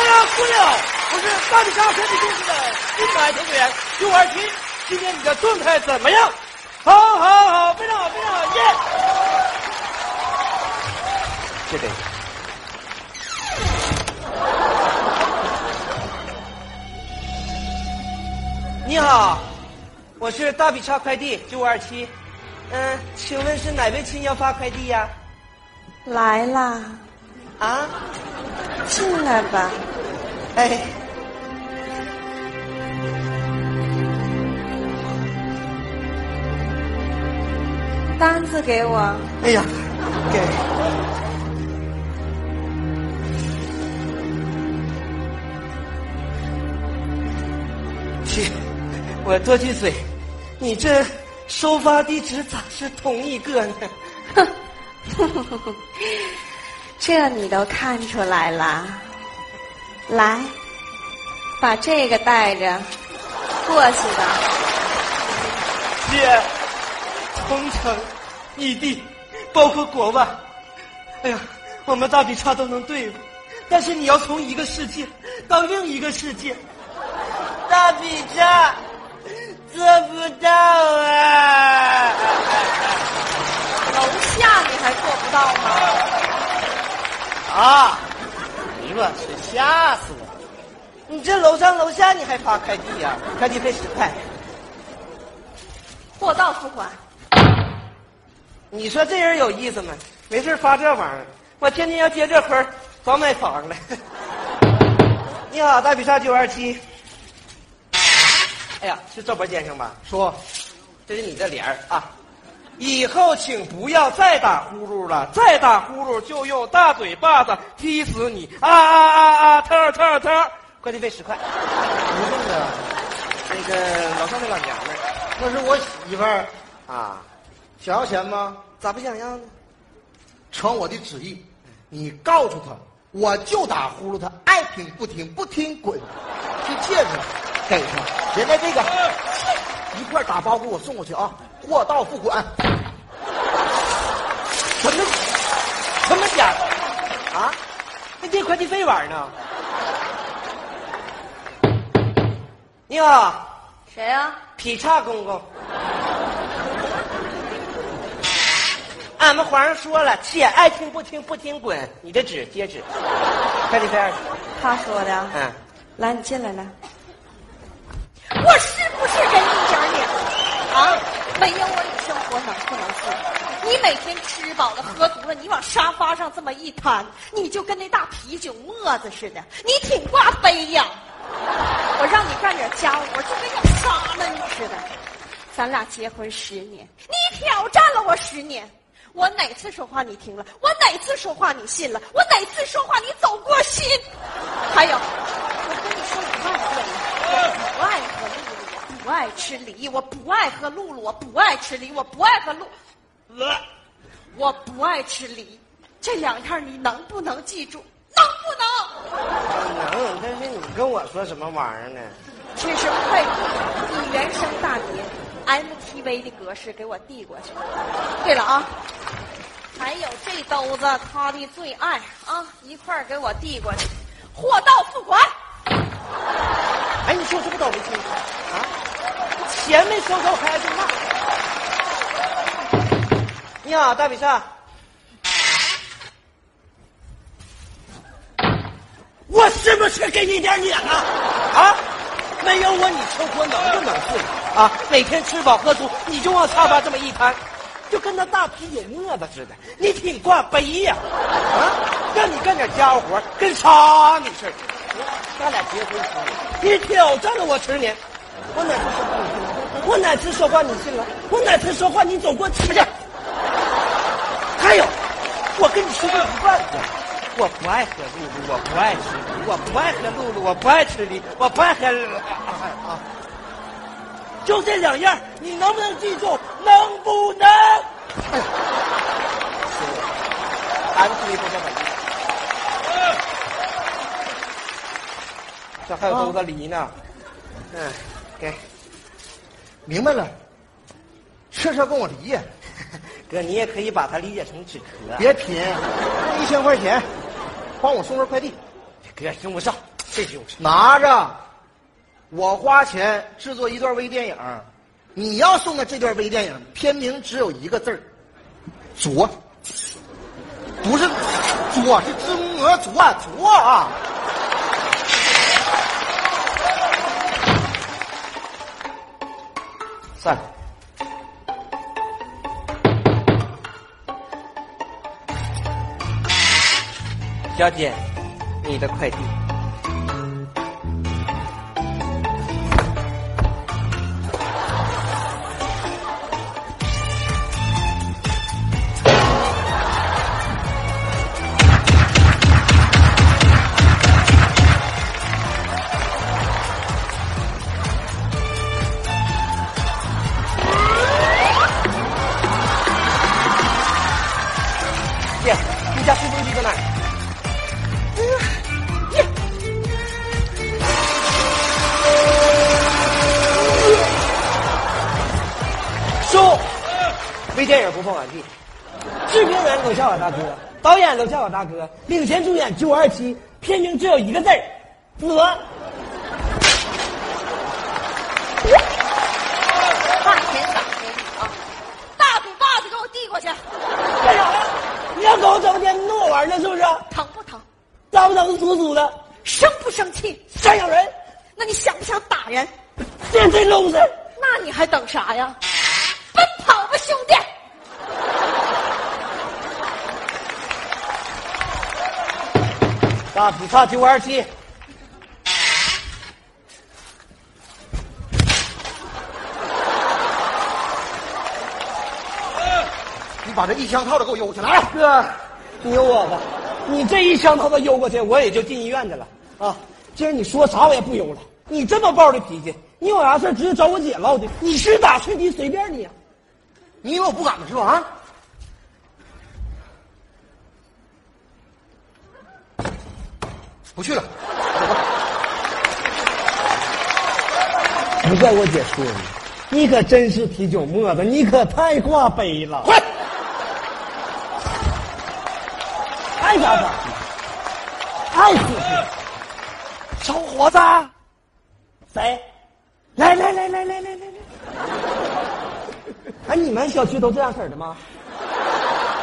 大家姑娘，我是大比沙快递公司的新可爱程序员九二七，今天你的状态怎么样？好，好，好，非常好，非常好，耶！谢谢。你好，我是大比叉快递九五二七，嗯，请问是哪位亲要发快递呀？来啦，啊，进来吧。哎，单子给我。哎呀，给。去，我多句嘴，你这收发地址咋是同一个呢？哼，这你都看出来了。来，把这个带着过去吧。姐，同城、异地，包括国外，哎呀，我们大比差都能对付，但是你要从一个世界到另一个世界，大比差做不到啊！楼下你还做不到吗？啊！哎我去，吓死我！你这楼上楼下你还发快递呀、快递费十块。货到付款。你说这人有意思吗？没事发这玩意儿，我天天要接这活儿，早买房了。你好，大比萨九二七。哎呀，是赵博先生吧？说，这是你的脸儿啊。以后请不要再打呼噜了，再打呼噜就用大嘴巴子踢死你！啊啊啊啊！疼疼疼！快递费十块。不是的，那个老上那老娘们那是我媳妇儿，啊，想要钱吗？咋不想要呢？传我的旨意，你告诉他，我就打呼噜，他爱听不听，不听滚。这戒指给他，别带这个一块打包给我送过去啊，货到付款。什么什么价？啊？那这快递费玩呢？你好，谁呀、劈叉公公。俺们皇上说了，且爱听不听，不听滚。你的纸接纸，快递费二十。他说的。嗯，来，你进来来。我是不是给你一点脸啊？没有我，你生活能不能自理？你每天吃饱了喝足了，你往沙发上这么一瘫，你就跟那大啤酒沫子似的，你挺挂杯呀！我让你干点家务活，就跟要杀了你似的。咱俩结婚十年，你挑战了我十年，我哪次说话你听了？我哪次说话你信了？我哪次说话你走过心？还有，我跟你说一万遍了，我不爱喝露露，我不爱吃梨，我不爱喝露露，我不爱吃梨，我不爱喝露，呃我不爱吃梨。这两样你能不能记住？能不能？能，但是你跟我说什么玩意儿呢？这是快递，以原声大碟 MTV 的格式给我递过去。对了啊，还有这兜子他的最爱啊，一块儿给我递过去，货到付款。哎，你说这不倒霉心啊？钱没收够还挨骂。你好，大比萨。我是不是给你点脸了？啊？没有我，你生活能不能自理啊？每天吃饱喝足，你就往沙发这么一摊，就跟那大啤酒沫子似的，你挺挂杯呀？啊？让你干点家务活，跟啥你似的。咱俩结婚十年，你挑战了我十年，我哪次说话你信了？我哪次说话你信了？我哪次说话你走过去去？还有，我跟你说个一万遍，我不爱喝露露，我不爱吃梨，我不爱喝露露，我不爱吃梨，我不爱喝啊！就这两样，你能不能记住？能不能？俺推不这么这还有兜子梨呢，嗯，给明白了，这是要跟我离呀？哥，你也可以把它理解成纸壳。别贫，一千块钱，帮我送份快递。这个用不上，这用不上。拿着，我花钱制作一段微电影，你要送的这段微电影片名只有一个字儿，拙，不是拙，是字母拙拙啊。算了，小姐，你的快递。电影播放完毕。制片人都笑我大哥，导演都笑我大哥，领衔主演九二七，片名只有一个字儿，子。大钱打给啊！大嘴巴子给我递过去，干啥呀？你要搞我整天弄我玩呢，是不是？疼不疼？脏不脏？酥酥的，生不生气？想咬人，那你想不想打人？现在弄死。那你还等啥呀？大劈叉九二七，你把这一枪套的给我邮去来。哥，你邮我吧？你这一枪套子邮过去，我也就进医院去了啊！今儿你说啥我也不邮了。你这么暴的脾气，你有啥事直接找我姐唠去。你是打是敌随便你啊、你以为我不敢是吧？啊！不去了，走吧。不怪我姐说你，你可真是啤酒沫子，你可太挂杯了。快！爱咋咋地，爱死死。小伙子，谁？来来来来来来来来！哎，你们小区都这样式儿的吗？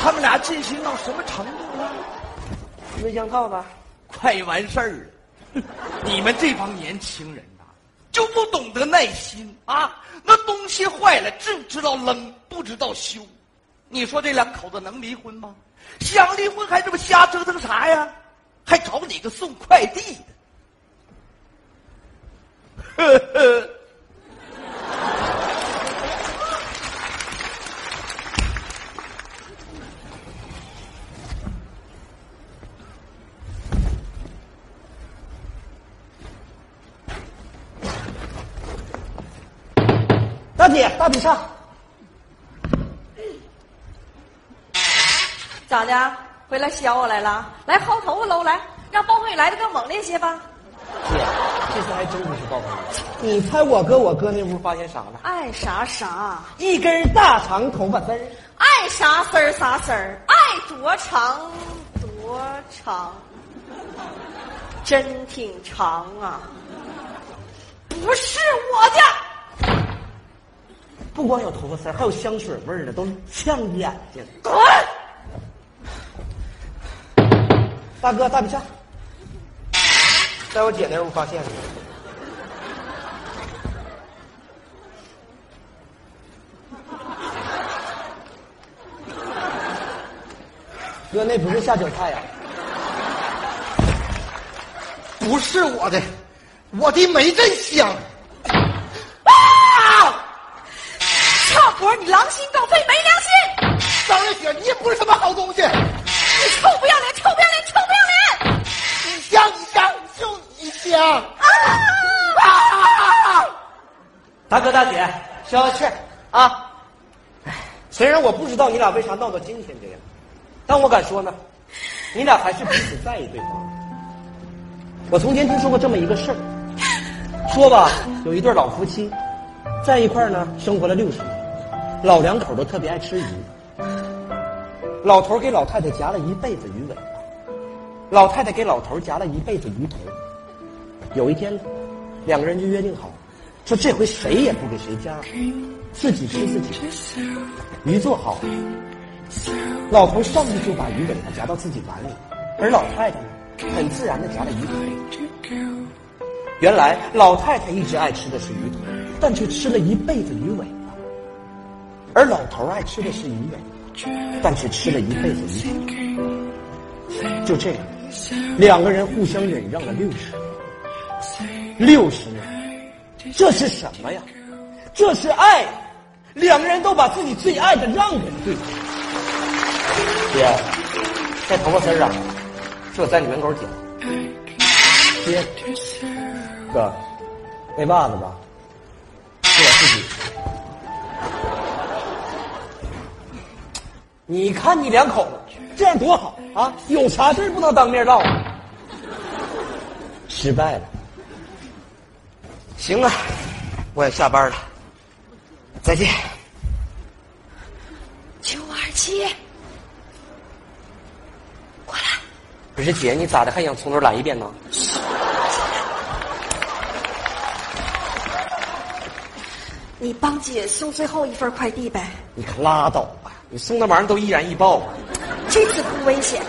他们俩进行到什么程度了？没香套子。快完事儿了！你们这帮年轻人呐、就不懂得耐心啊！那东西坏了，只知道扔，不知道修。你说这两口子能离婚吗？想离婚还这么瞎折腾啥呀？还找你个送快递的？呵呵。姐，大比上。咋的？回来削我来了？来薅头发喽！来，让暴风雨来的更猛烈些吧！姐，这次还真不是暴风雨。你猜我哥我哥那屋发现啥了？爱啥啥，一根大长头发丝儿。爱啥丝儿啥丝儿，爱多长多长，真挺长啊！不是不光有头发丝儿，还有香水味儿呢，都呛眼睛。滚！大哥，大比下。在我姐那屋发现的。哥，那不是下酒菜呀、不是我的，我的没这香。啊！差活，你狼心狗肺，没良心！张瑞雪，你也不是什么好东西。你臭不要脸，臭不要脸，臭不要脸！你香，你香，就你香。啊！啊！大哥大姐，消消气啊！哎，虽然我不知道你俩为啥闹到今天这样，但我敢说呢，你俩还是彼此在意对方。我从前听说过这么一个事儿，说吧，有一对老夫妻，在一块儿呢，生活了六十年，老两口都特别爱吃鱼。老头给老太太夹了一辈子鱼尾巴，老太太给老头夹了一辈子鱼头。有一天，两个人就约定好，说这回谁也不给谁夹，自己吃自己。鱼做好，老头上去就把鱼尾巴夹到自己碗里，而老太太呢，很自然的夹了鱼头。原来老太太一直爱吃的是鱼头，但却吃了一辈子鱼尾；而老头爱吃的是鱼尾，但却吃了一辈子鱼。就这样，两个人互相忍让了六十年。六十年，这是什么呀？这是爱。两个人都把自己最爱的让给了对方。爹，这头发丝啊，是我在你门口剪。爹，哥，那袜子吧，是我自己。你看你两口子这样多好啊！有啥事不能当面唠？失败了。行了，我也下班了。再见，九二七，过来。不是姐，你咋的还想从头来一遍呢？你帮姐送最后一份快递呗。你可拉倒吧！你送那玩意儿都易燃易爆。这次不危险，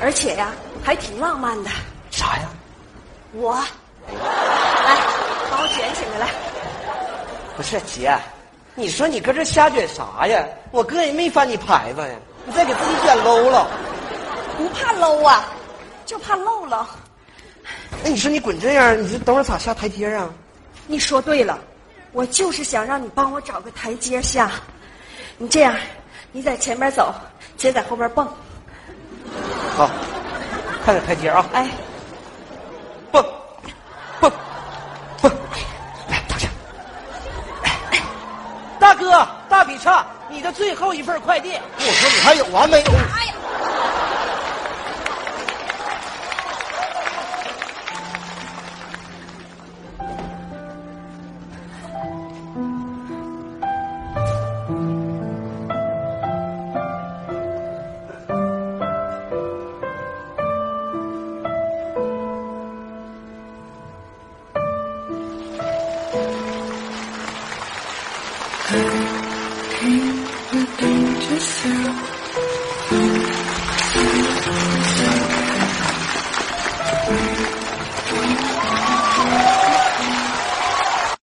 而且呀，还挺浪漫的。啥呀？我，来，帮我卷起来，来。不是姐。你说你搁这瞎卷啥呀？我哥也没翻你牌子呀，你再给自己卷 low 了。不怕 low 啊，就怕漏了。那你说你滚这样，你这等会儿咋下台阶啊？你说对了，我就是想让你帮我找个台阶下。你这样，你在前面走，姐在后边蹦。好，看着台阶啊！哎，蹦，蹦，蹦。来，躺下大哥，大笔叉，你的最后一份快递。我说你还有完没有？哎